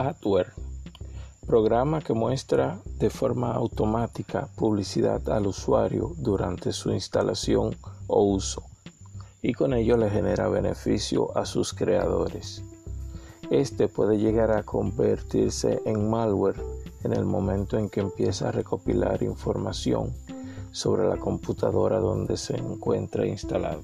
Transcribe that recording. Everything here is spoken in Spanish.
Adware, programa que muestra de forma automática publicidad al usuario durante su instalación o uso y con ello le genera beneficio a sus creadores. Este puede llegar a convertirse en malware en el momento en que empieza a recopilar información sobre la computadora donde se encuentra instalado.